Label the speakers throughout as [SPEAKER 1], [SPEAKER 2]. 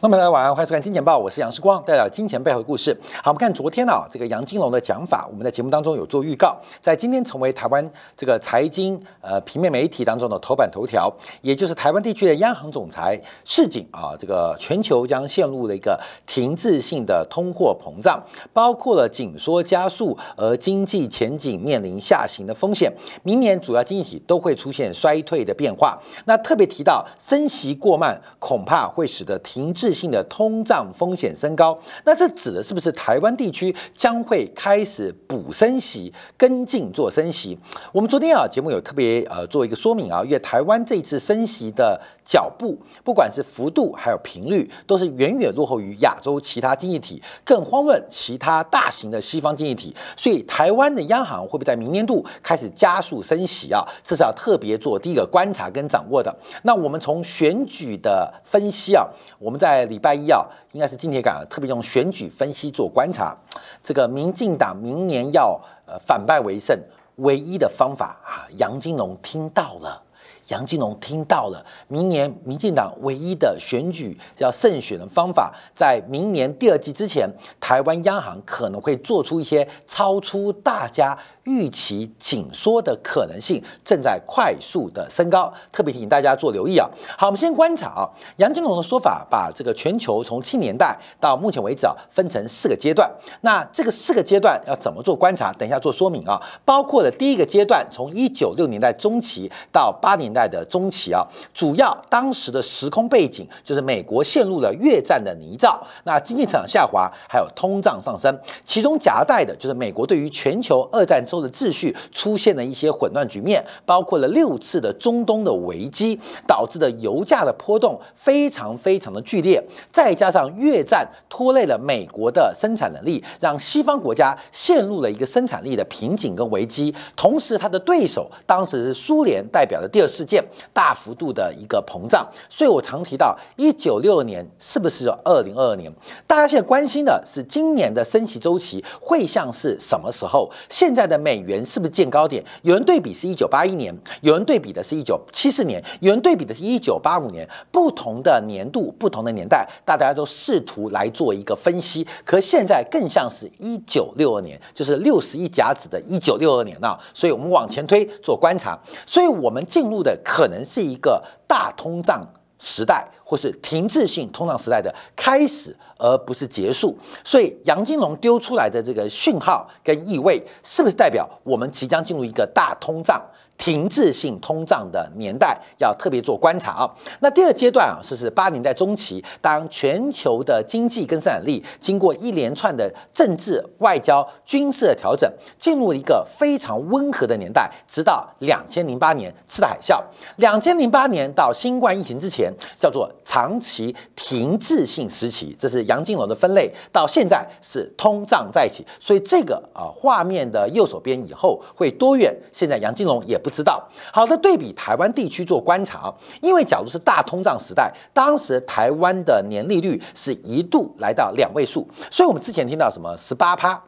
[SPEAKER 1] 那么大家晚上欢迎收看《金钱报》，我是杨世光，带来金钱背后的故事。好，我们看昨天啊，这个杨金龙的讲法，我们在节目当中有做预告，在今天成为台湾这个财经呃平面媒体当中的头版头条，也就是台湾地区的央行总裁市井啊，这个全球将陷入了一个停滞性的通货膨胀，包括了紧缩加速，而经济前景面临下行的风险，明年主要经济体都会出现衰退的变化。那特别提到升息过慢，恐怕会使得停滞性的通胀风险升高。那这指的是不是台湾地区将会开始补升息，跟进做升息？我们昨天啊节目有特别呃做一个说明啊，因为台湾这一次升息的脚步，不管是幅度还有频率，都是远远落后于亚洲其他经济体，更遑论其他大型的西方经济体。所以台湾的央行会不会在明年度开始加速升息啊？这是要特别做第一个观察跟掌握的。那我们从选举的分析啊，我们在在礼拜一啊，应该是今天港特别用选举分析做观察。这个民进党明年要呃反败为胜，唯一的方法啊，杨金龙听到了。杨金龙听到了，明年民进党唯一的选举要胜选的方法，在明年第二季之前，台湾央行可能会做出一些超出大家预期紧缩的可能性，正在快速的升高。特别提醒大家做留意啊。好，我们先观察啊，杨金龙的说法，把这个全球从七年代到目前为止啊，分成四个阶段。那这个四个阶段要怎么做观察？等一下做说明啊。包括了第一个阶段，从一九六年代中期到八年代。的中期啊，主要当时的时空背景就是美国陷入了越战的泥沼，那经济增长下滑，还有通胀上升，其中夹带的就是美国对于全球二战中的秩序出现了一些混乱局面，包括了六次的中东的危机导致的油价的波动非常非常的剧烈，再加上越战拖累了美国的生产能力，让西方国家陷入了一个生产力的瓶颈跟危机，同时他的对手当时是苏联代表的第二世。界大幅度的一个膨胀，所以我常提到一九六二年是不是二零二二年？大家现在关心的是今年的升息周期会像是什么时候？现在的美美元是不是见高点？有人对比是一九八一年，有人对比的是一九七四年，有人对比的是一九八五年。不同的年度、不同的年代，大家都试图来做一个分析。可现在更像是一九六二年，就是六十亿甲子的一九六二年啊！所以我们往前推做观察，所以我们进入的。可能是一个大通胀时代，或是停滞性通胀时代的开始，而不是结束。所以杨金龙丢出来的这个讯号跟意味，是不是代表我们即将进入一个大通胀？停滞性通胀的年代要特别做观察啊。那第二阶段啊，是是八年代中期，当全球的经济跟生产力经过一连串的政治、外交、军事的调整，进入一个非常温和的年代，直到两千零八年次贷海啸。两千零八年到新冠疫情之前，叫做长期停滞性时期，这是杨金龙的分类。到现在是通胀在起，所以这个啊画面的右手边以后会多远？现在杨金龙也不。不知道，好的，对比台湾地区做观察，因为假如是大通胀时代，当时台湾的年利率是一度来到两位数，所以我们之前听到什么十八趴。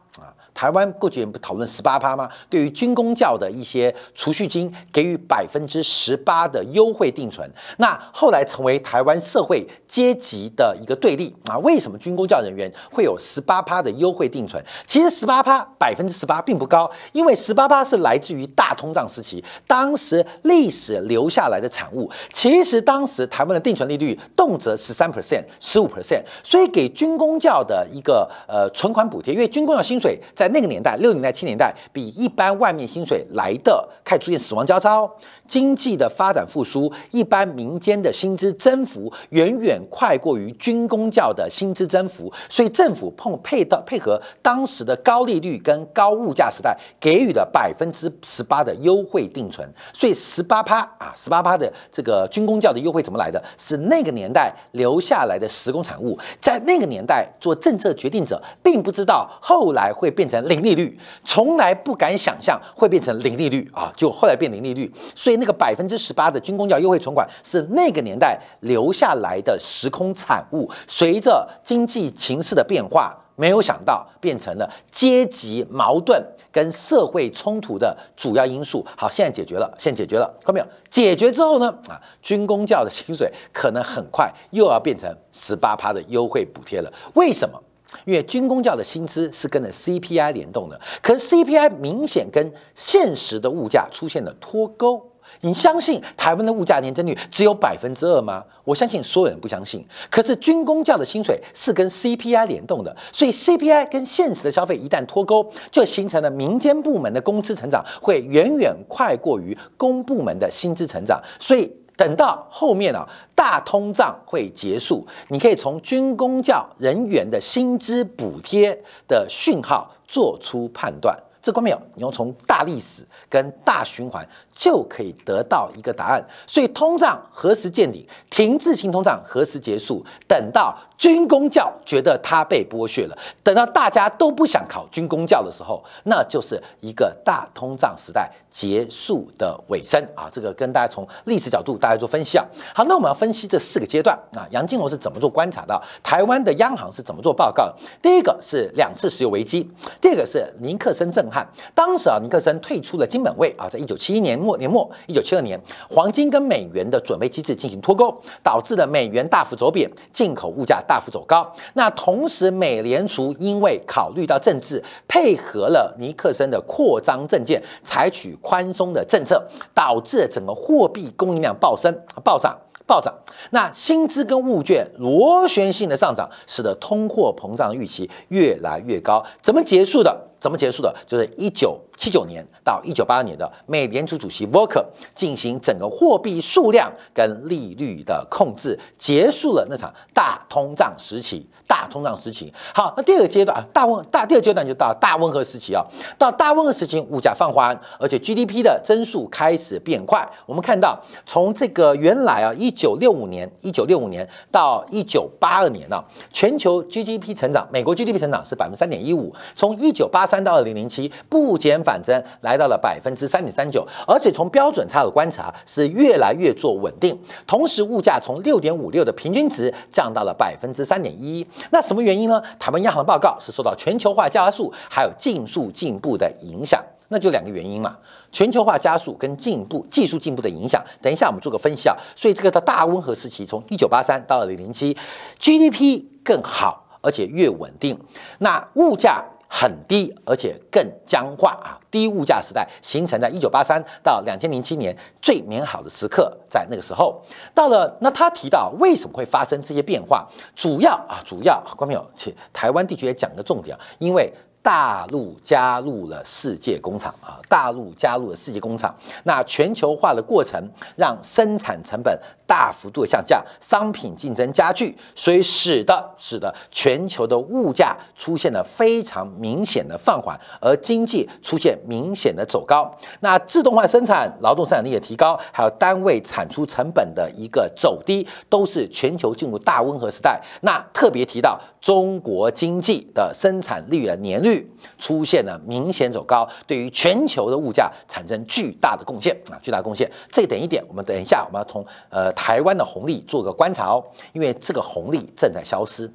[SPEAKER 1] 台湾过去不讨论十八趴吗？对于军工教的一些储蓄金给予百分之十八的优惠定存，那后来成为台湾社会阶级的一个对立啊。为什么军工教人员会有十八趴的优惠定存？其实十八趴百分之十八并不高，因为十八趴是来自于大通胀时期，当时历史留下来的产物。其实当时台湾的定存利率动辄十三 percent、十五 percent，所以给军工教的一个呃存款补贴，因为军工教薪水在那个年代，六年代、七年代，比一般外面薪水来的开始出现死亡交叉。经济的发展复苏，一般民间的薪资增幅远远快过于军工教的薪资增幅，所以政府碰配到配合当时的高利率跟高物价时代，给予了百分之十八的优惠定存。所以十八趴啊，十八趴的这个军工教的优惠怎么来的？是那个年代留下来的时工产物，在那个年代做政策决定者，并不知道后来会变成零利率，从来不敢想象会变成零利率啊，就后来变零利率，所以。那个百分之十八的军工教优惠存款是那个年代留下来的时空产物，随着经济情势的变化。没有想到变成了阶级矛盾跟社会冲突的主要因素。好，现在解决了，现在解决了，看到没有？解决之后呢？啊，军工教的薪水可能很快又要变成十八趴的优惠补贴了。为什么？因为军工教的薪资是跟着 CPI 联动的，可是 CPI 明显跟现实的物价出现了脱钩。你相信台湾的物价年增率只有百分之二吗？我相信所有人不相信。可是军工教的薪水是跟 CPI 联动的，所以 CPI 跟现实的消费一旦脱钩，就形成了民间部门的工资成长会远远快过于公部门的薪资成长。所以等到后面啊，大通胀会结束，你可以从军工教人员的薪资补贴的讯号做出判断。这关没有，你要从大历史跟大循环。就可以得到一个答案。所以通胀何时见顶？停滞性通胀何时结束？等到军工教觉得它被剥削了，等到大家都不想考军工教的时候，那就是一个大通胀时代结束的尾声啊！这个跟大家从历史角度大家做分析啊。好，那我们要分析这四个阶段啊。杨金龙是怎么做观察到台湾的央行是怎么做报告？第一个是两次石油危机，第二个是尼克森震撼。当时啊，尼克森退出了金本位啊，在一九七一年末。年末，一九七二年，黄金跟美元的准备机制进行脱钩，导致了美元大幅走贬，进口物价大幅走高。那同时，美联储因为考虑到政治，配合了尼克森的扩张政见，采取宽松的政策，导致整个货币供应量暴升、暴涨、暴涨。那薪资跟物券螺旋性的上涨，使得通货膨胀预期越来越高。怎么结束的？怎么结束的？就是一九七九年到一九八二年的美联储主席沃克进行整个货币数量跟利率的控制，结束了那场大通胀时期。通胀时期。好，那第二个阶段啊，大温大第二阶段就到大温和时期啊。到大温和时期，物价放缓，而且 GDP 的增速开始变快。我们看到，从这个原来啊，一九六五年一九六五年到一九八二年呢，全球 GDP 成长，美国 GDP 成长是百分之三点一五。从一九八三到二零零七，不减反增，来到了百分之三点三九。而且从标准差的观察，是越来越做稳定。同时，物价从六点五六的平均值降到了百分之三点一。那什么原因呢？台湾央行报告是受到全球化加速还有技术进步的影响，那就两个原因嘛。全球化加速跟进步、技术进步的影响，等一下我们做个分析啊。所以这个的大温和时期，从一九八三到二零零七，GDP 更好，而且越稳定。那物价。很低，而且更僵化啊！低物价时代形成在一九八三到两千零七年最美好的时刻，在那个时候到了。那他提到为什么会发生这些变化？主要啊，主要观众朋友，且台湾地区也讲个重点，因为。大陆加入了世界工厂啊，大陆加入了世界工厂，那全球化的过程让生产成本大幅度下降，商品竞争加剧，所以使得使得全球的物价出现了非常明显的放缓，而经济出现明显的走高。那自动化生产、劳动生产力的提高，还有单位产出成本的一个走低，都是全球进入大温和时代。那特别提到中国经济的生产率的年率。率出现了明显走高，对于全球的物价产生巨大的贡献啊，巨大贡献。这等一点，我们等一下我们要从呃台湾的红利做个观察哦，因为这个红利正在消失，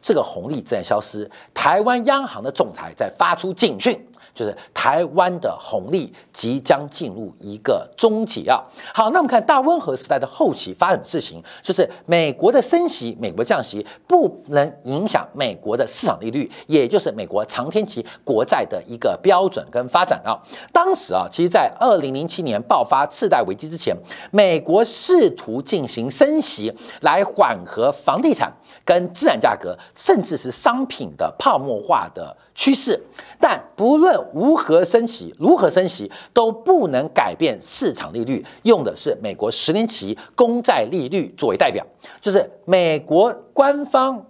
[SPEAKER 1] 这个红利自然消失。台湾央行的总裁在发出警讯。就是台湾的红利即将进入一个终结啊！好，那我们看大温和时代的后期发生事情，就是美国的升息、美国降息不能影响美国的市场利率，也就是美国长天期国债的一个标准跟发展啊。当时啊，其实在二零零七年爆发次贷危机之前，美国试图进行升息来缓和房地产跟资产价格，甚至是商品的泡沫化的。趋势，但不论如何升息，如何升息都不能改变市场利率。用的是美国十年期公债利率作为代表，就是美国官方。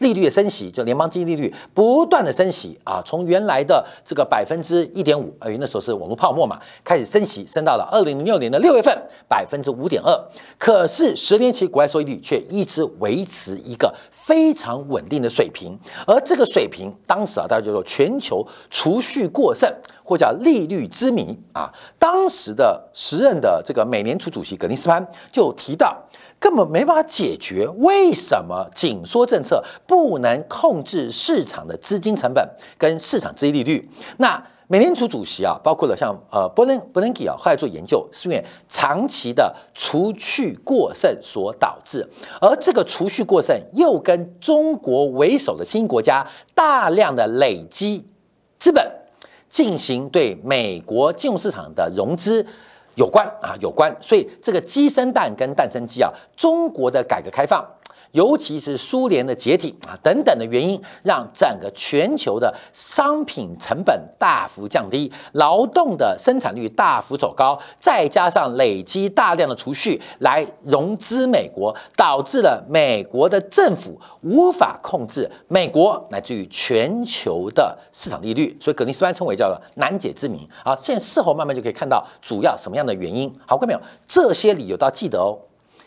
[SPEAKER 1] 利率的升息，就联邦基金利率不断的升息啊，从原来的这个百分之一点五，呃，那时候是网络泡沫嘛，开始升息，升到了二零零六年的六月份百分之五点二。可是十年期国债收益率却一直维持一个非常稳定的水平，而这个水平当时啊，大家就说全球储蓄过剩，或叫利率之谜啊。当时的时任的这个美联储主席格林斯潘就提到。根本没法解决为什么紧缩政策不能控制市场的资金成本跟市场资金利率。那美联储主席啊，包括了像呃伯伦伯伦基啊，后来做研究，是因为长期的储蓄过剩所导致，而这个储蓄过剩又跟中国为首的新国家大量的累积资本进行对美国金融市场的融资有关啊有关，所以这个鸡生蛋跟蛋生鸡啊，中国的改革开放。尤其是苏联的解体啊等等的原因，让整个全球的商品成本大幅降低，劳动的生产率大幅走高，再加上累积大量的储蓄来融资美国，导致了美国的政府无法控制美国乃至于全球的市场利率，所以格林斯潘称为叫做难解之谜。好，现在事后慢慢就可以看到主要什么样的原因。好，看没有？这些理由都要记得哦。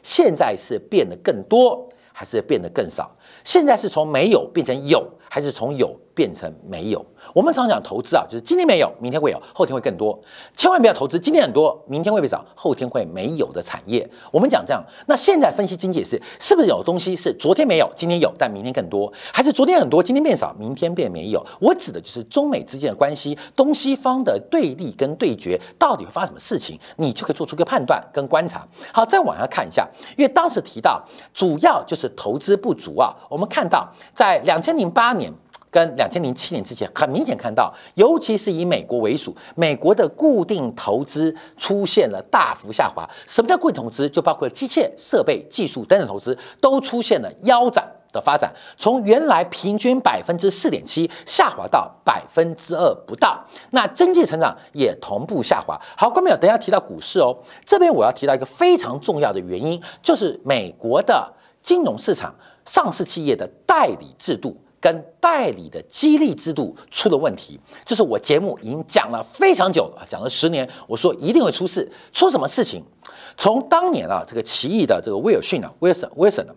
[SPEAKER 1] 现在是变得更多。还是变得更少。现在是从没有变成有，还是从有变成没有？我们常讲投资啊，就是今天没有，明天会有，后天会更多。千万不要投资今天很多，明天会被少，后天会没有的产业。我们讲这样，那现在分析经济是是不是有东西是昨天没有，今天有，但明天更多？还是昨天很多，今天变少，明天变没有？我指的就是中美之间的关系，东西方的对立跟对决，到底会发生什么事情？你就可以做出个判断跟观察。好，再往下看一下，因为当时提到主要就是投资不足啊。我们看到在两千零八年。跟两千零七年之前，很明显看到，尤其是以美国为主，美国的固定投资出现了大幅下滑。什么叫固定投资？就包括机械设备、技术等等投资都出现了腰斩的发展，从原来平均百分之四点七下滑到百分之二不到。那经济成长也同步下滑。好，观众朋友，等下提到股市哦，这边我要提到一个非常重要的原因，就是美国的金融市场上市企业的代理制度。跟代理的激励制度出了问题，这是我节目已经讲了非常久了，讲了十年。我说一定会出事，出什么事情？从当年啊，这个奇异的这个威尔逊啊，威尔森，威尔森的，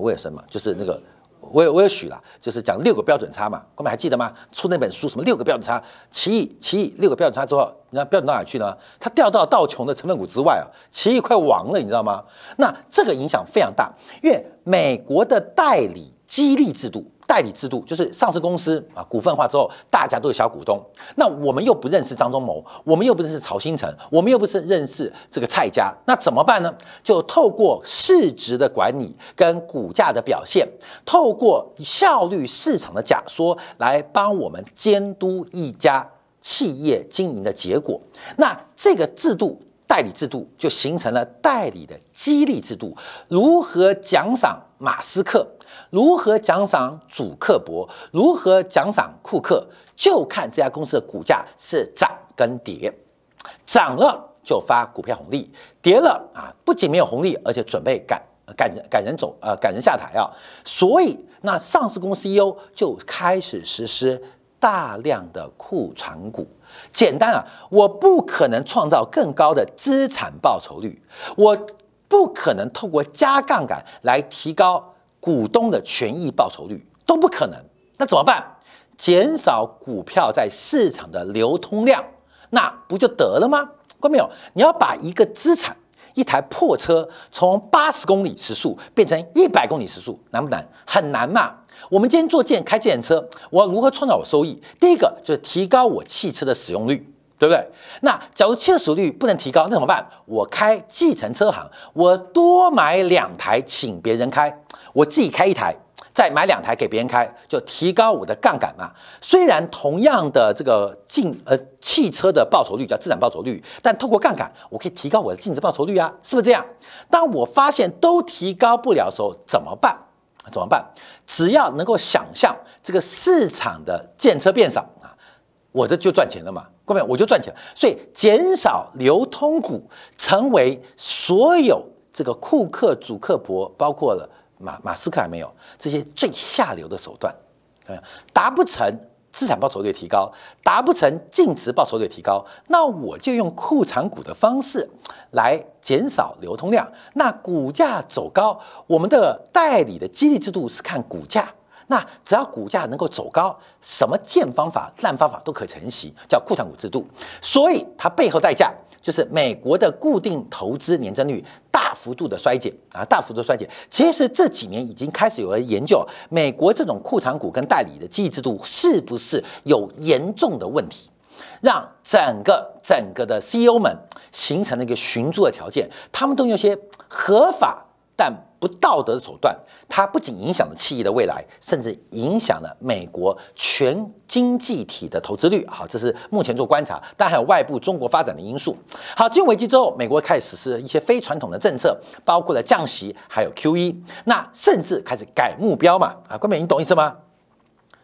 [SPEAKER 1] 威尔森嘛，就是那个我我也许了，就是讲六个标准差嘛，各位还记得吗？出那本书什么六个标准差？奇异奇异六个标准差之后，那标准到哪去呢？它掉到道琼的成分股之外啊，奇异快亡了，你知道吗？那这个影响非常大，因为美国的代理激励制度。代理制度就是上市公司啊，股份化之后，大家都是小股东。那我们又不认识张忠谋，我们又不认识曹新成，我们又不是认识这个蔡家，那怎么办呢？就透过市值的管理跟股价的表现，透过效率市场的假说来帮我们监督一家企业经营的结果。那这个制度代理制度就形成了代理的激励制度，如何奖赏马斯克？如何奖赏主克伯？如何奖赏库克？就看这家公司的股价是涨跟跌。涨了就发股票红利，跌了啊，不仅没有红利，而且准备赶赶人赶人走呃赶人下台啊。所以那上市公司 CEO 就开始实施大量的库存股。简单啊，我不可能创造更高的资产报酬率，我不可能透过加杠杆来提高。股东的权益报酬率都不可能，那怎么办？减少股票在市场的流通量，那不就得了吗？看没有？你要把一个资产，一台破车，从八十公里时速变成一百公里时速，难不难？很难嘛。我们今天做建开建车，我要如何创造我收益？第一个就是提高我汽车的使用率。对不对？那假如汽车使用率不能提高，那怎么办？我开计程车行，我多买两台，请别人开，我自己开一台，再买两台给别人开，就提高我的杠杆嘛。虽然同样的这个净呃汽车的报酬率叫资产报酬率，但透过杠杆，我可以提高我的净值报酬率啊，是不是这样？当我发现都提高不了的时候，怎么办？怎么办？只要能够想象这个市场的建车变少啊。我的就赚钱了嘛，各位，我就赚钱，所以减少流通股成为所有这个库克、主克伯，包括了马马斯克还没有这些最下流的手段，达不成资产报酬率提高，达不成净值报酬率提高，那我就用库藏股的方式来减少流通量，那股价走高，我们的代理的激励制度是看股价。那只要股价能够走高，什么贱方法、烂方法都可成袭，叫库藏股制度。所以它背后代价就是美国的固定投资年增率大幅度的衰减啊，大幅度衰减。其实这几年已经开始有人研究美国这种库藏股跟代理的记忆制度是不是有严重的问题，让整个整个的 CEO 们形成了一个寻租的条件，他们都用些合法但不道德的手段。它不仅影响了企业的未来，甚至影响了美国全经济体的投资率。好，这是目前做观察，但还有外部中国发展的因素。好，金融危机之后，美国开始实施一些非传统的政策，包括了降息，还有 QE，那甚至开始改目标嘛？啊，关美，你懂意思吗？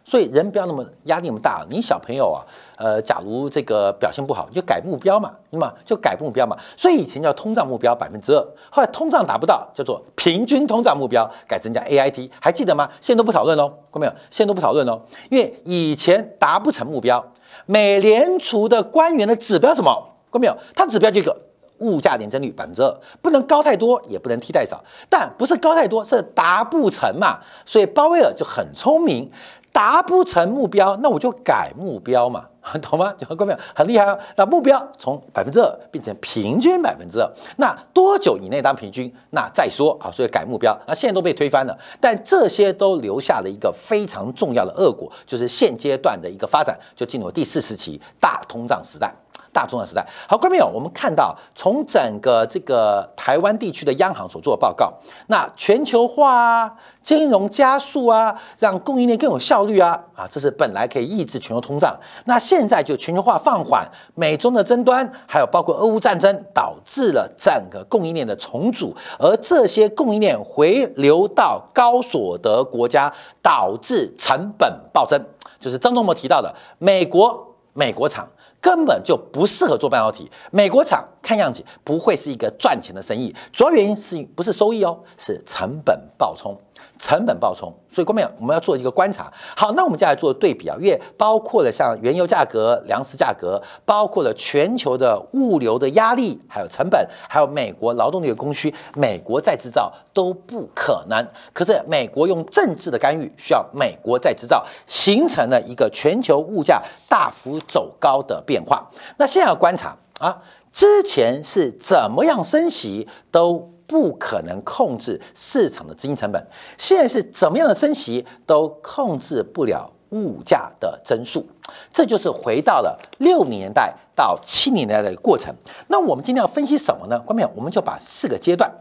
[SPEAKER 1] 所以人不要那么压力那么大。你小朋友啊，呃，假如这个表现不好，就改目标嘛，对吗？就改目标嘛。所以以前叫通胀目标百分之二，后来通胀达不到，叫做平均通胀目标，改增加 AIT，还记得吗？现在都不讨论喽，看到没有？现在都不讨论喽，因为以前达不成目标，美联储的官员的指标什么？看到没有？他指标这个物价年增率百分之二，不能高太多，也不能低太少，但不是高太多，是达不成嘛。所以鲍威尔就很聪明。达不成目标，那我就改目标嘛，懂吗？各位朋友很厉害啊！那目标从百分之二变成平均百分之二，那多久以内当平均？那再说啊，所以改目标，那现在都被推翻了。但这些都留下了一个非常重要的恶果，就是现阶段的一个发展就进入第四时期大通胀时代。大中的时代，好，观众朋友，我们看到从整个这个台湾地区的央行所做的报告，那全球化啊，金融加速啊，让供应链更有效率啊，啊，这是本来可以抑制全球通胀，那现在就全球化放缓，美中的争端，还有包括俄乌战争，导致了整个供应链的重组，而这些供应链回流到高所得国家，导致成本暴增，就是张忠谋提到的美国美国厂。根本就不适合做半导体，美国厂看样子不会是一个赚钱的生意，主要原因是不是收益哦，是成本爆冲。成本暴冲，所以后面我们要做一个观察。好，那我们接下来做对比啊，因为包括了像原油价格、粮食价格，包括了全球的物流的压力，还有成本，还有美国劳动力的供需，美国再制造都不可能。可是美国用政治的干预，需要美国再制造，形成了一个全球物价大幅走高的变化。那现在要观察啊，之前是怎么样升息都。不可能控制市场的资金成本，现在是怎么样的升息都控制不了物价的增速，这就是回到了六年代到七年代的过程。那我们今天要分析什么呢？关面我们就把四个阶段。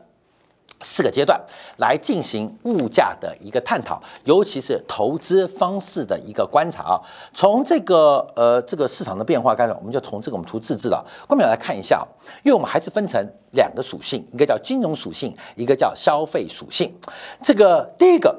[SPEAKER 1] 四个阶段来进行物价的一个探讨，尤其是投资方式的一个观察啊。从这个呃这个市场的变化开始，我们就从这个我们图自制了，后面来看一下，因为我们还是分成两个属性，一个叫金融属性，一个叫消费属性。这个第一个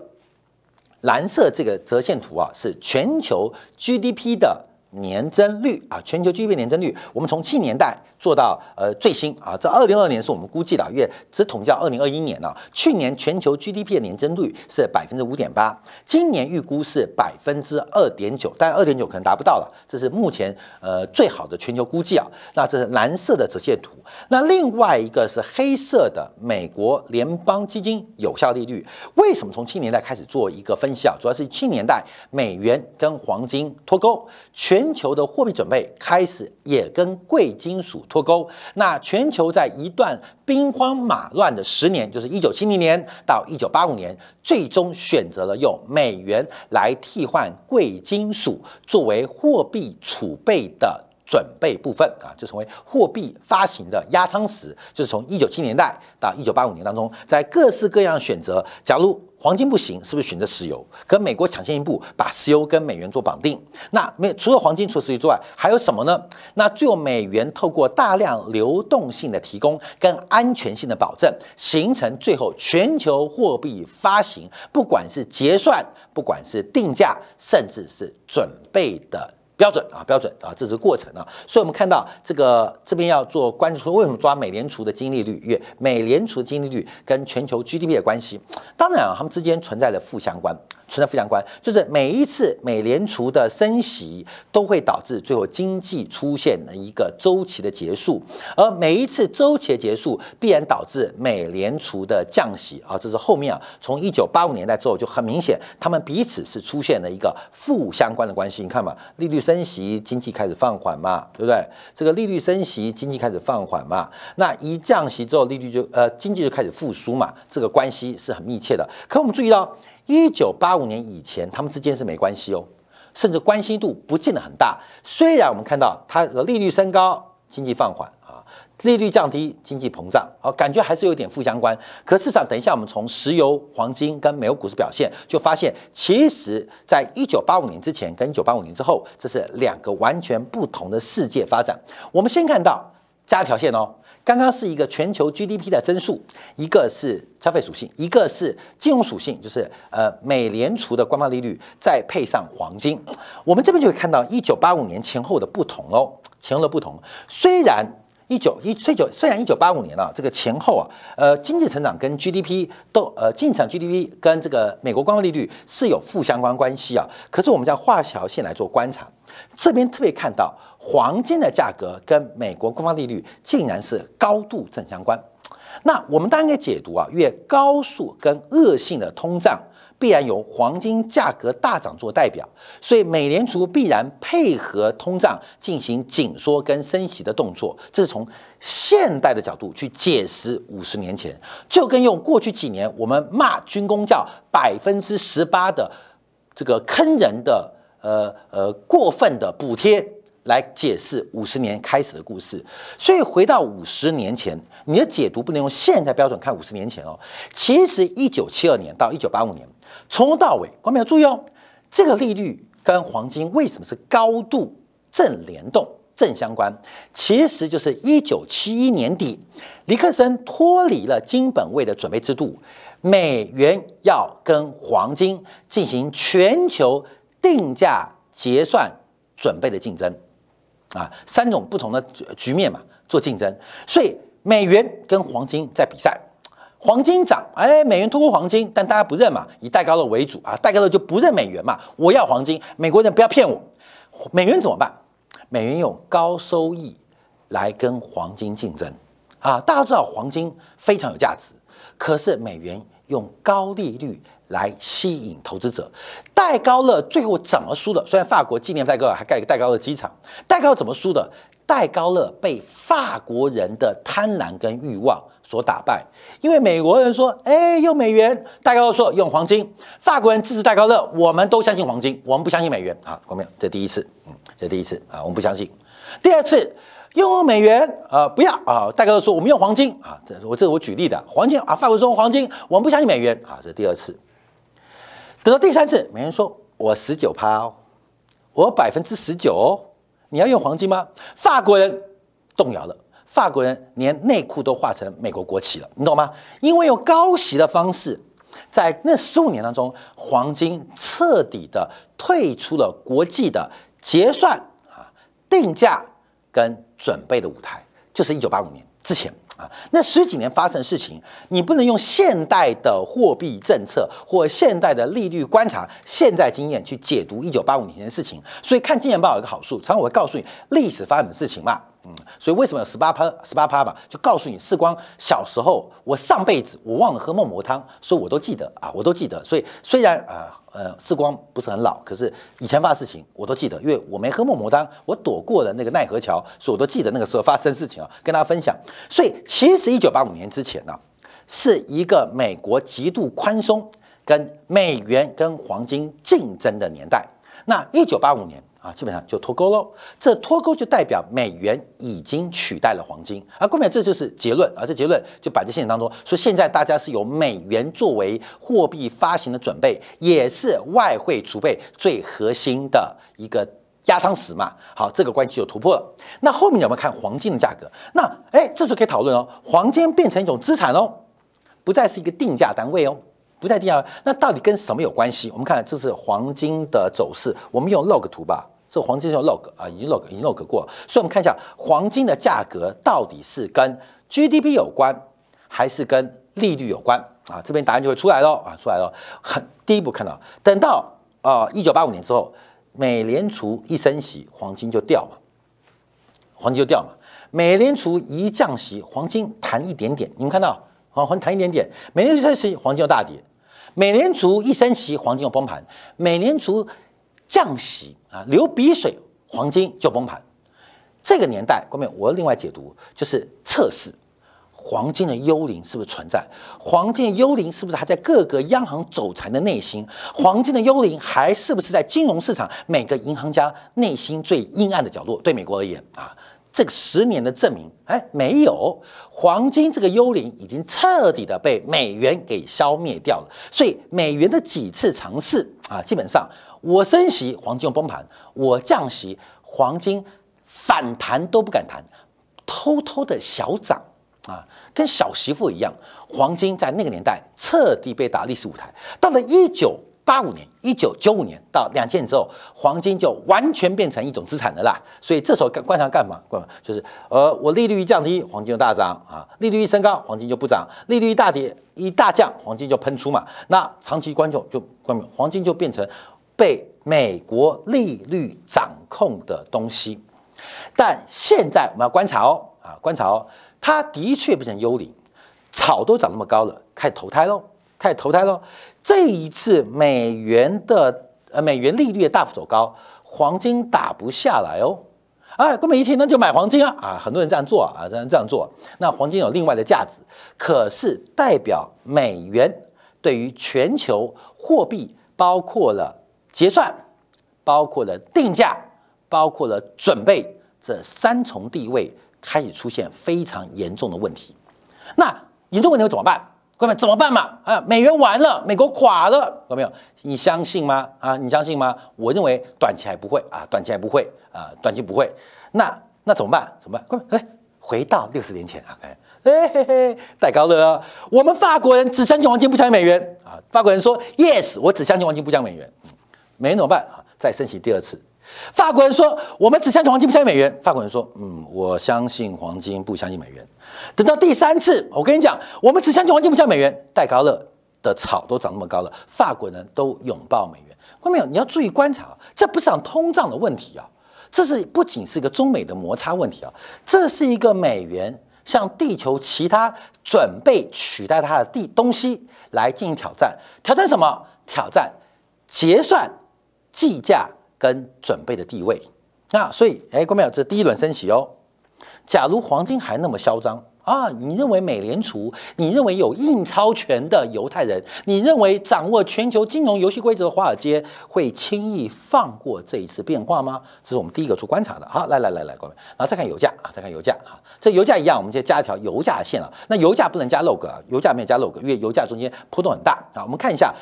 [SPEAKER 1] 蓝色这个折线图啊，是全球 GDP 的年增率啊，全球 GDP 年增率，我们从七年代。做到呃最新啊，这二零二年是我们估计的，因为只统计二零二一年呢。去年全球 GDP 的年增率是百分之五点八，今年预估是百分之二点九，但二点九可能达不到了，这是目前呃最好的全球估计啊。那这是蓝色的折线图，那另外一个是黑色的美国联邦基金有效利率。为什么从七年代开始做一个分析啊？主要是七年代美元跟黄金脱钩，全球的货币准备开始也跟贵金属。脱钩。那全球在一段兵荒马乱的十年，就是一九七零年到一九八五年，最终选择了用美元来替换贵金属作为货币储备的准备部分啊，就成为货币发行的压舱石。就是从一九七零年代到一九八五年当中，在各式各样选择，假如。黄金不行，是不是选择石油？可美国抢先一步，把石油跟美元做绑定。那没除了黄金、除了石油之外，还有什么呢？那最后美元透过大量流动性的提供跟安全性的保证，形成最后全球货币发行，不管是结算，不管是定价，甚至是准备的标准啊，标准啊，这是过程啊。所以我们看到这个这边要做关注，为什么抓美联储的金利率？因为美联储的金利率跟全球 GDP 的关系，当然啊，他们之间存在着负相关，存在负相关，就是每一次美联储的升息都会导致最后经济出现了一个周期的结束，而每一次周期的结束必然导致美联储的降息啊，这是后面啊，从一九八五年代之后就很明显，他们彼此是出现了一个负相关的关系。你看嘛，利率。升息，经济开始放缓嘛，对不对？这个利率升息，经济开始放缓嘛。那一降息之后，利率就呃，经济就开始复苏嘛。这个关系是很密切的。可我们注意到，一九八五年以前，他们之间是没关系哦，甚至关系度不见得很大。虽然我们看到它的利率升高，经济放缓啊。利率降低，经济膨胀，哦，感觉还是有点负相关。可市场，等一下我们从石油、黄金跟美国股市表现，就发现，其实在一九八五年之前跟一九八五年之后，这是两个完全不同的世界发展。我们先看到加条线哦，刚刚是一个全球 GDP 的增速，一个是消费属性，一个是金融属性，就是呃美联储的官方利率，再配上黄金，我们这边就会看到一九八五年前后的不同哦，前后的不同，虽然。一九一虽九虽然一九八五年啊，这个前后啊，呃，经济成长跟 GDP 都呃，经济成长 GDP 跟这个美国官方利率是有负相关关系啊。可是我们在画条线来做观察，这边特别看到黄金的价格跟美国官方利率竟然是高度正相关。那我们当然可以解读啊，越高速跟恶性的通胀。必然由黄金价格大涨做代表，所以美联储必然配合通胀进行紧缩跟升息的动作。这是从现代的角度去解释五十年前，就跟用过去几年我们骂军工叫百分之十八的这个坑人的呃呃过分的补贴。来解释五十年开始的故事，所以回到五十年前，你的解读不能用现在标准看五十年前哦。其实一九七二年到一九八五年，从头到尾，观众要注意哦，这个利率跟黄金为什么是高度正联动、正相关？其实就是一九七一年底，尼克森脱离了金本位的准备制度，美元要跟黄金进行全球定价结算准备的竞争。啊，三种不同的局面嘛，做竞争，所以美元跟黄金在比赛，黄金涨，哎，美元突破黄金，但大家不认嘛，以戴高乐为主啊，戴高乐就不认美元嘛，我要黄金，美国人不要骗我，美元怎么办？美元用高收益来跟黄金竞争啊，大家知道黄金非常有价值，可是美元用高利率。来吸引投资者，戴高乐最后怎么输的？虽然法国纪念戴高乐还盖一个戴高乐机场，戴高乐怎么输的？戴高乐被法国人的贪婪跟欲望所打败，因为美国人说：“哎，用美元。”戴高乐说：“用黄金。”法国人支持戴高乐，我们都相信黄金，我们不相信美元。啊，看没有？这第一次，嗯，这第一次啊，我们不相信。第二次用美元啊，不要啊，戴高乐说：“我们用黄金啊。”这我这是我举例的黄金啊，法国说黄金，我们不相信美元啊，这第二次。等到第三次，美元说：“我十九趴哦，我百分之十九哦，你要用黄金吗？”法国人动摇了，法国人连内裤都化成美国国旗了，你懂吗？因为用高息的方式，在那十五年当中，黄金彻底的退出了国际的结算啊、定价跟准备的舞台，就是一九八五年之前。啊，那十几年发生的事情，你不能用现代的货币政策或现代的利率观察、现在经验去解读一九八五年的事情。所以看《经验报》有一个好处，常常我会告诉你历史发生的事情嘛。嗯，所以为什么有十八趴十八趴吧？就告诉你，世光小时候，我上辈子我忘了喝孟婆汤，所以我都记得啊，我都记得。所以虽然啊呃呃，时光不是很老，可是以前发生事情我都记得，因为我没喝孟婆汤，我躲过了那个奈何桥，所以我都记得那个时候发生事情啊，跟大家分享。所以其实一九八五年之前呢，是一个美国极度宽松跟美元跟黄金竞争的年代。那一九八五年。啊，基本上就脱钩喽。这脱钩就代表美元已经取代了黄金，啊，后面这就是结论啊。这结论就摆在现实当中，说现在大家是由美元作为货币发行的准备，也是外汇储备最核心的一个压舱石嘛。好，这个关系就突破了。那后面有没有看黄金的价格？那哎，这时候可以讨论哦，黄金变成一种资产哦，不再是一个定价单位哦。不太定啊，那到底跟什么有关系？我们看这是黄金的走势，我们用 log 图吧这黄金就 log 啊，已经 log 已经 log 过。所以我们看一下黄金的价格到底是跟 GDP 有关，还是跟利率有关啊？这边答案就会出来了啊，出来了。很第一步看到，等到啊一九八五年之后，美联储一升息，黄金就掉嘛，黄金就掉嘛。美联储一降息，黄金弹一点点，你们看到黄黄弹一点点。美联储升息，黄金就大跌。美联储一升息，黄金就崩盘；美联储降息啊，流鼻水，黄金就崩盘。这个年代，后面我另外解读就是测试黄金的幽灵是不是存在？黄金的幽灵是不是还在各个央行走财的内心？黄金的幽灵还是不是在金融市场每个银行家内心最阴暗的角落？对美国而言啊。这个十年的证明，哎，没有黄金这个幽灵已经彻底的被美元给消灭掉了。所以美元的几次尝试啊，基本上我升息，黄金崩盘；我降息，黄金反弹都不敢弹，偷偷的小涨啊，跟小媳妇一样。黄金在那个年代彻底被打历史舞台。到了一九。八五年，一九九五年到两千年之后，黄金就完全变成一种资产的啦。所以这时候干观察干嘛？干嘛？就是呃，我利率一降低，黄金就大涨啊；利率一升高，黄金就不涨；利率一大跌、一大降，黄金就喷出嘛。那长期观众就观众，黄金就变成被美国利率掌控的东西。但现在我们要观察哦，啊，观察哦，它的确变成幽灵，草都长那么高了，开始投胎喽。开始投胎喽！这一次美元的呃美元利率的大幅走高，黄金打不下来哦。哎，根本一听那就买黄金啊啊！很多人这样做啊，这样这样做。那黄金有另外的价值，可是代表美元对于全球货币，包括了结算，包括了定价，包括了准备这三重地位开始出现非常严重的问题。那严重问题会怎么办？各位怎么办嘛？啊，美元完了，美国垮了，有没有？你相信吗？啊，你相信吗？我认为短期还不会啊，短期还不会啊，短期不会。那那怎么办？怎么办？各位，哎，回到六十年前啊，哎，哎嘿嘿，戴高乐。我们法国人只相信黄金，不相信美元啊。法国人说，yes，我只相信黄金，不相信美元。美元怎么办？啊，再升息第二次。法国人说，我们只相信黄金，不相信美元。法国人说，嗯，我相信黄金，不相信美元。等到第三次，我跟你讲，我们只相信黄金不相信美元。戴高乐的草都长那么高了，法国人都拥抱美元。看到没有？你要注意观察，这不是讲通胀的问题啊，这是不仅是一个中美的摩擦问题啊，这是一个美元向地球其他准备取代它的地东西来进行挑战。挑战什么？挑战结算、计价跟准备的地位。那所以，哎，看到没有？这第一轮升息哦。假如黄金还那么嚣张啊！你认为美联储，你认为有印钞权的犹太人，你认为掌握全球金融游戏规则的华尔街会轻易放过这一次变化吗？这是我们第一个做观察的。好，来来来来，各位，然后再看油价啊，再看油价啊，这油价一样，我们就加一条油价线了。那油价不能加 log 啊，油价没有加 log，因为油价中间波动很大啊。我们看一下。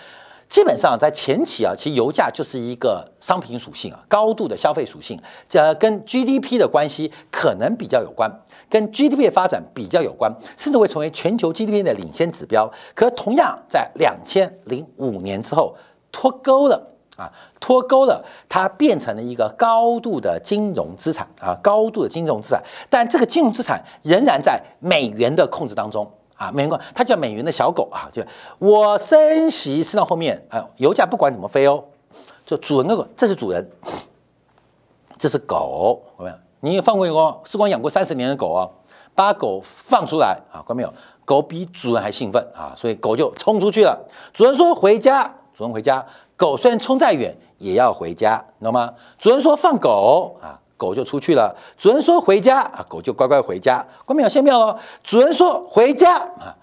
[SPEAKER 1] 基本上在前期啊，其实油价就是一个商品属性啊，高度的消费属性，这跟 GDP 的关系可能比较有关，跟 GDP 的发展比较有关，甚至会成为全球 GDP 的领先指标。可同样在两千零五年之后脱钩了啊，脱钩了，它变成了一个高度的金融资产啊，高度的金融资产，但这个金融资产仍然在美元的控制当中。啊，美元股它叫美元的小狗啊，就我升息升到后面啊，油价不管怎么飞哦，就主人那个，这是主人，这是狗，有没有？你放过光，时光养过三十年的狗啊，把狗放出来啊，看没有？狗比主人还兴奋啊，所以狗就冲出去了。主人说回家，主人回家，狗虽然冲再远也要回家，你知道吗？主人说放狗啊。狗就出去了，主人说回家啊，狗就乖乖回家。关没有？先妙哦。主人说回家啊，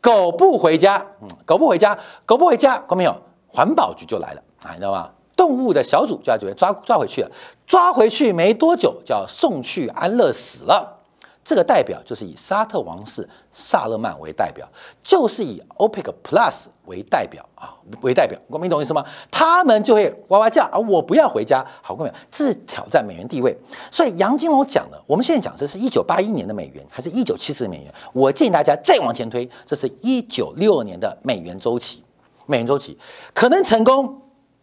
[SPEAKER 1] 狗不回家，嗯，狗不回家，狗不回家。关没有？环保局就来了啊，你知道吗？动物的小组就要准备抓抓回去了，抓回去没多久就要送去安乐死了。这个代表就是以沙特王室萨勒曼为代表，就是以 OPEC Plus 为代表啊，为代表，国民懂意思吗？他们就会哇哇叫啊，我不要回家，好过没有？这是挑战美元地位。所以杨金龙讲的，我们现在讲这是一九八一年的美元，还是一九七四的美元？我建议大家再往前推，这是一九六二年的美元周期，美元周期可能成功，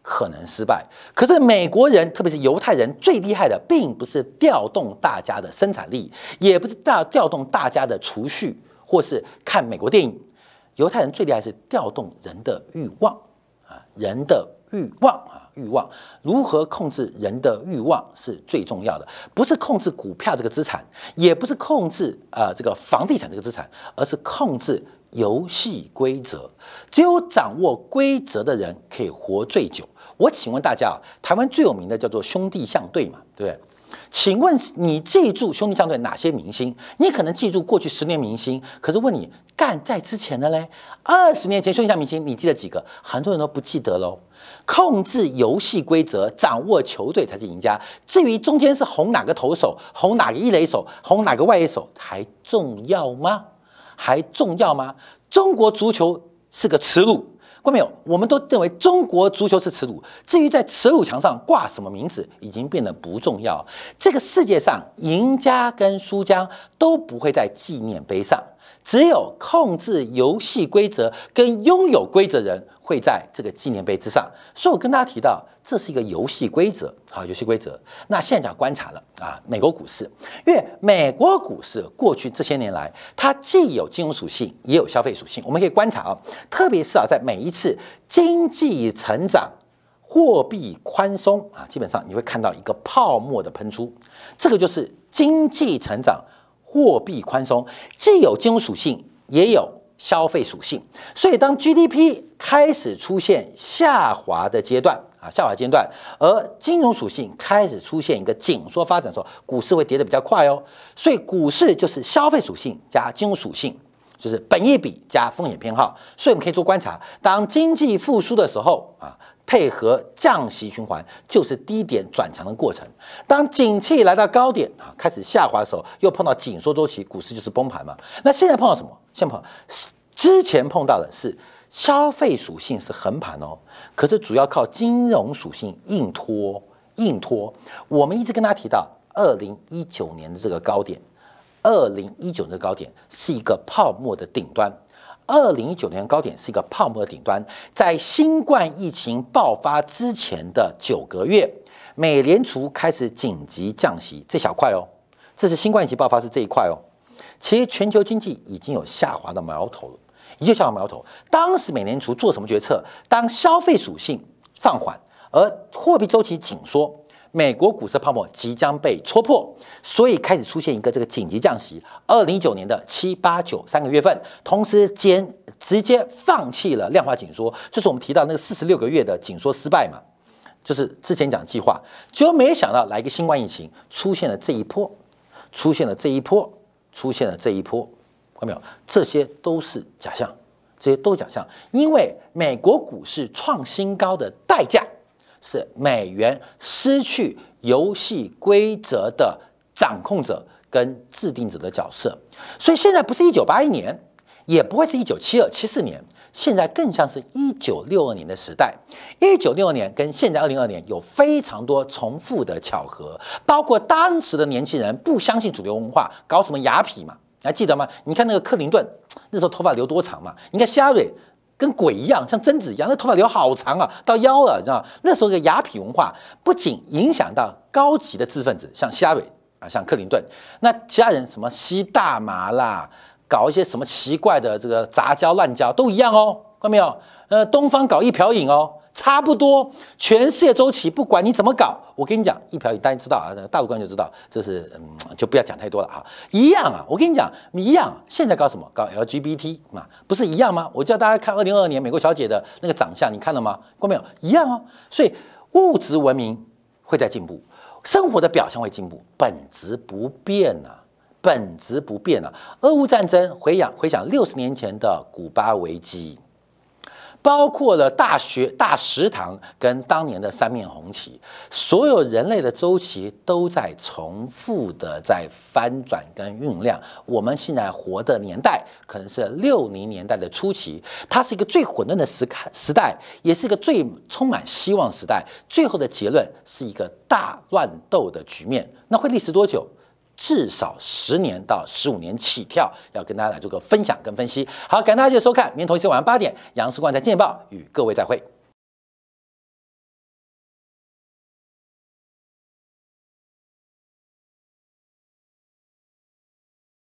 [SPEAKER 1] 可能失败。可是美国人，特别是犹太人，最厉害的并不是调动大家的生产力，也不是大调动大家的储蓄，或是看美国电影。犹太人最厉害是调动人的欲望啊，人的欲望啊，欲望如何控制人的欲望是最重要的，不是控制股票这个资产，也不是控制呃这个房地产这个资产，而是控制游戏规则。只有掌握规则的人可以活最久。我请问大家啊，台湾最有名的叫做兄弟相对嘛，对不对？请问你记住兄弟相对哪些明星？你可能记住过去十年明星，可是问你干在之前的嘞？二十年前兄弟相明星，你记得几个？很多人都不记得喽。控制游戏规则，掌握球队才是赢家。至于中间是红哪个投手，红哪个一垒手，红哪个外野手，还重要吗？还重要吗？中国足球是个耻辱。过没有？我们都认为中国足球是耻辱。至于在耻辱墙上挂什么名字，已经变得不重要。这个世界上，赢家跟输家都不会在纪念碑上，只有控制游戏规则跟拥有规则人。会在这个纪念碑之上，所以我跟大家提到，这是一个游戏规则，好，游戏规则。那现在讲观察了啊，美国股市，因为美国股市过去这些年来，它既有金融属性，也有消费属性。我们可以观察啊，特别是啊，在每一次经济成长、货币宽松啊，基本上你会看到一个泡沫的喷出，这个就是经济成长、货币宽松，既有金融属性，也有。消费属性，所以当 GDP 开始出现下滑的阶段啊，下滑阶段，而金融属性开始出现一个紧缩发展的时候，股市会跌得比较快哦。所以股市就是消费属性加金融属性，就是本益比加风险偏好。所以我们可以做观察，当经济复苏的时候啊。配合降息循环，就是低点转强的过程。当景气来到高点啊，开始下滑的时候，又碰到紧缩周期，股市就是崩盘嘛。那现在碰到什么？现在碰到之前碰到的是消费属性是横盘哦，可是主要靠金融属性硬拖硬拖。我们一直跟大家提到，二零一九年的这个高点，二零一九的高点是一个泡沫的顶端。二零一九年高点是一个泡沫的顶端，在新冠疫情爆发之前的九个月，美联储开始紧急降息，这小块哦，这是新冠疫情爆发是这一块哦。其实全球经济已经有下滑的苗头了，已经下滑苗头。当时美联储做什么决策？当消费属性放缓，而货币周期紧缩。美国股市泡沫即将被戳破，所以开始出现一个这个紧急降息。二零一九年的七八九三个月份，同时间直接放弃了量化紧缩，就是我们提到那个四十六个月的紧缩失败嘛，就是之前讲计划，结果没想到来一个新冠疫情，出现了这一波，出现了这一波，出现了这一波，看到没有？这些都是假象，这些都是假象，因为美国股市创新高的代价。是美元失去游戏规则的掌控者跟制定者的角色，所以现在不是一九八一年，也不会是一九七二七四年，现在更像是一九六二年的时代。一九六二年跟现在二零二年有非常多重复的巧合，包括当时的年轻人不相信主流文化，搞什么雅痞嘛，还记得吗？你看那个克林顿那时候头发留多长嘛？你看希拉蕊。跟鬼一样，像贞子一样，那头发留好长啊，到腰了，你知道？那时候的雅痞文化不仅影响到高级的知识分子，像希拉蕊啊，像克林顿，那其他人什么吸大麻啦，搞一些什么奇怪的这个杂交乱交都一样哦，看到没有？呃，东方搞一瓢饮哦。差不多，全世界周期，不管你怎么搞，我跟你讲，一瓢饮，大家知道啊，大陆观众就知道，这是嗯，就不要讲太多了啊，一样啊，我跟你讲，你一样，现在搞什么？搞 LGBT 嘛，不是一样吗？我叫大家看二零二二年美国小姐的那个长相，你看了吗？过没有？一样哦，所以物质文明会在进步，生活的表象会进步，本质不变呐，本质不变呐。俄乌战争回想回想六十年前的古巴危机。包括了大学大食堂跟当年的三面红旗，所有人类的周期都在重复的在翻转跟酝酿。我们现在活的年代可能是六零年代的初期，它是一个最混乱的时时代，也是一个最充满希望时代。最后的结论是一个大乱斗的局面，那会历时多久？至少十年到十五年起跳，要跟大家来做个分享跟分析。好，感谢大家的收看，明天同一时间晚上八点，杨世冠在《见报》与各位再会。